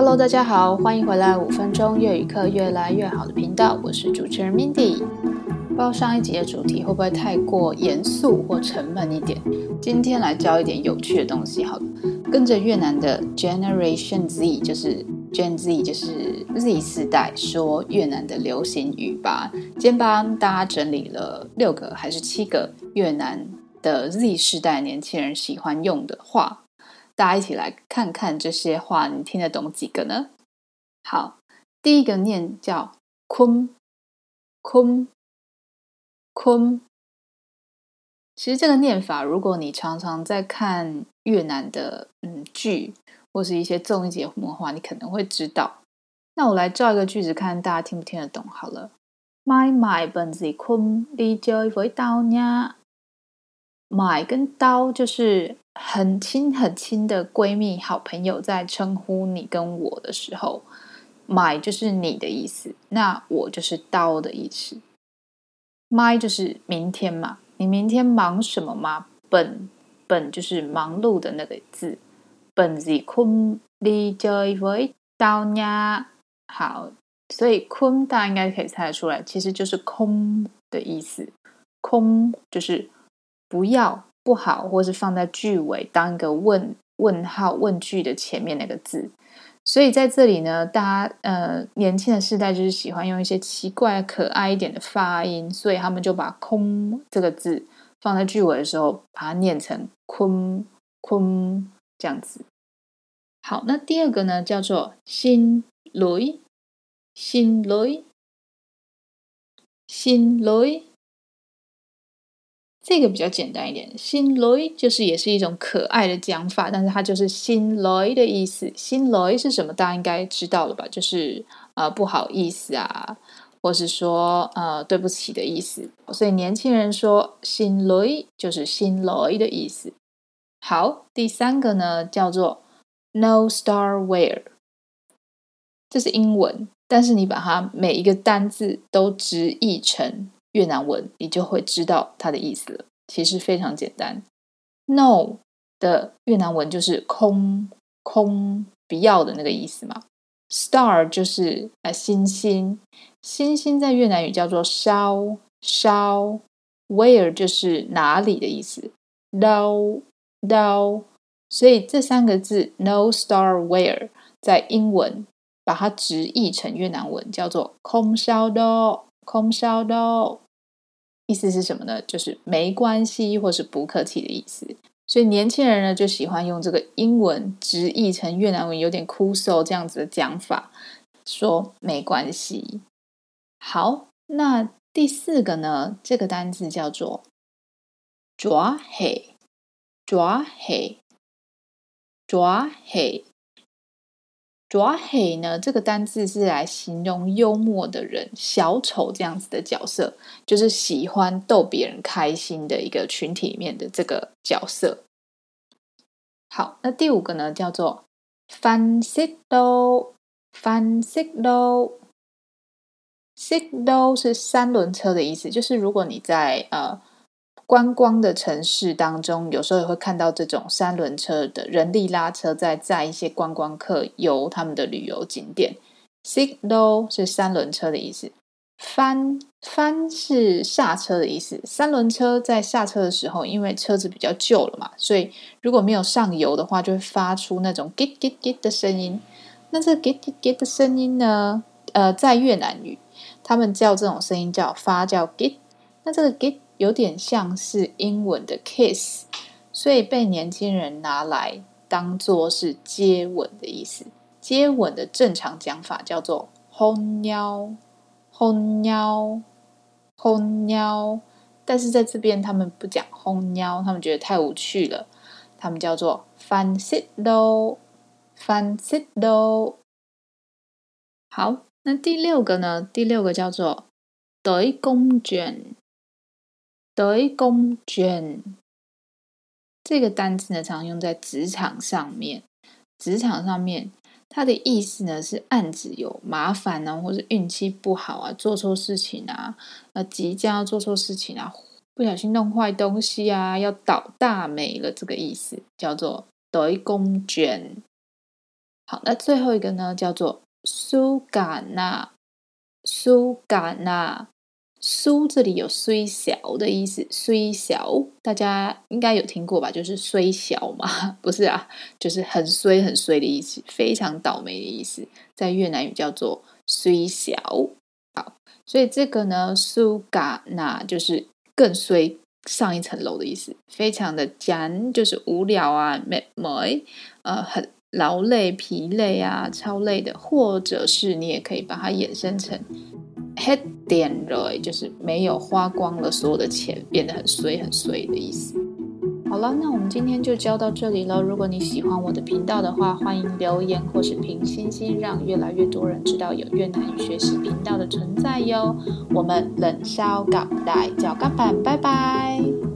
Hello，大家好，欢迎回来五分钟粤语课越来越好的频道，我是主持人 Mindy。不知道上一集的主题会不会太过严肃或沉闷一点？今天来教一点有趣的东西，好了，跟着越南的 Generation Z，就是 Gen Z，就是 Z 世代，说越南的流行语吧。今天帮大家整理了六个还是七个越南的 Z 世代年轻人喜欢用的话。大家一起来看看这些话，你听得懂几个呢？好，第一个念叫“坤坤坤”。其实这个念法，如果你常常在看越南的嗯剧或是一些综艺节目的话，你可能会知道。那我来造一个句子，看大家听不听得懂。好了，My my 本子坤你就会到呀。买跟刀就是很亲很亲的闺蜜、好朋友，在称呼你跟我的时候，my 就是你的意思，那我就是刀的意思。my 就是明天嘛，你明天忙什么吗？本本就是忙碌的那个字，本字坤你就会到呀。好，所以坤大家应该可以猜得出来，其实就是空的意思，空就是。不要不好，或是放在句尾当一个问问号问句的前面那个字，所以在这里呢，大家呃年轻的世代就是喜欢用一些奇怪可爱一点的发音，所以他们就把“空”这个字放在句尾的时候，把它念成“坤坤”这样子。好，那第二个呢，叫做“心雷”，心雷，心雷。这个比较简单一点，心累就是也是一种可爱的讲法，但是它就是心累的意思。心累是什么？大家应该知道了吧？就是呃不好意思啊，或是说呃对不起的意思。所以年轻人说心累就是心累的意思。好，第三个呢叫做 No star where，这是英文，但是你把它每一个单字都直译成。越南文，你就会知道它的意思了。其实非常简单，“no” 的越南文就是空空不要的那个意思嘛。“star” 就是呃星星，星星在越南语叫做烧烧。“where” 就是哪里的意思，“đâu đâu”。所以这三个字 “no star where” 在英文把它直译成越南文叫做空烧的。Không sao đâu，意思是什么呢？就是没关系，或是不客气的意思。所以年轻人呢，就喜欢用这个英文直译成越南文，有点酷搜这样子的讲法，说没关系。好，那第四个呢？这个单字叫做抓黑，抓黑，抓黑。抓黑呢？这个单字是来形容幽默的人，小丑这样子的角色，就是喜欢逗别人开心的一个群体里面的这个角色。好，那第五个呢，叫做 Phan Xích Lô，Phan Xích Lô，Xích Lô 是三轮车的意思，就是如果你在呃。观光的城市当中，有时候也会看到这种三轮车的人力拉车，在载一些观光客游他们的旅游景点。Xích Lô 是三轮车的意思翻翻是刹车的意思。三轮车在刹车的时候，因为车子比较旧了嘛，所以如果没有上油的话，就会发出那种 git git git 的声音。那这 git git git 的声音呢？呃，在越南语，他们叫这种声音叫发叫 git。那这个 git 有点像是英文的 kiss 所以被年轻人拿来当做是接吻的意思。接吻的正常讲法叫做哄腰哄腰哄腰但是在这边他们不讲哄腰他们觉得太无趣了。他们叫做反 siddle 反 siddle 好那第六个呢？第六个叫做对公卷 tới công chuyện 这个单词呢，常用在职场上面。职场上面，它的意思呢是案子有麻烦呢、啊，或是运气不好啊，做错事情啊，呃，即将要做错事情啊，不小心弄坏东西啊，要倒大霉了，这个意思叫做 tới công chuyện。好，那最后一个呢，叫做苏嘎纳，苏嘎纳，苏这里有虽小的意思，虽小，大家应该有听过吧？就是虽小嘛，不是啊，就是很衰很衰的意思，非常倒霉的意思，在越南语叫做虽小。好，所以这个呢，苏嘎那就是更衰。上一层楼的意思，非常的艰，就是无聊啊，没没，呃，很劳累、疲累啊，超累的，或者是你也可以把它衍生成 head 点了就是没有花光了所有的钱，变得很衰很衰的意思。好了，那我们今天就教到这里了。如果你喜欢我的频道的话，欢迎留言或是评星星，让越来越多人知道有越南语学习频道的存在哟。我们冷烧港带脚干板，拜拜。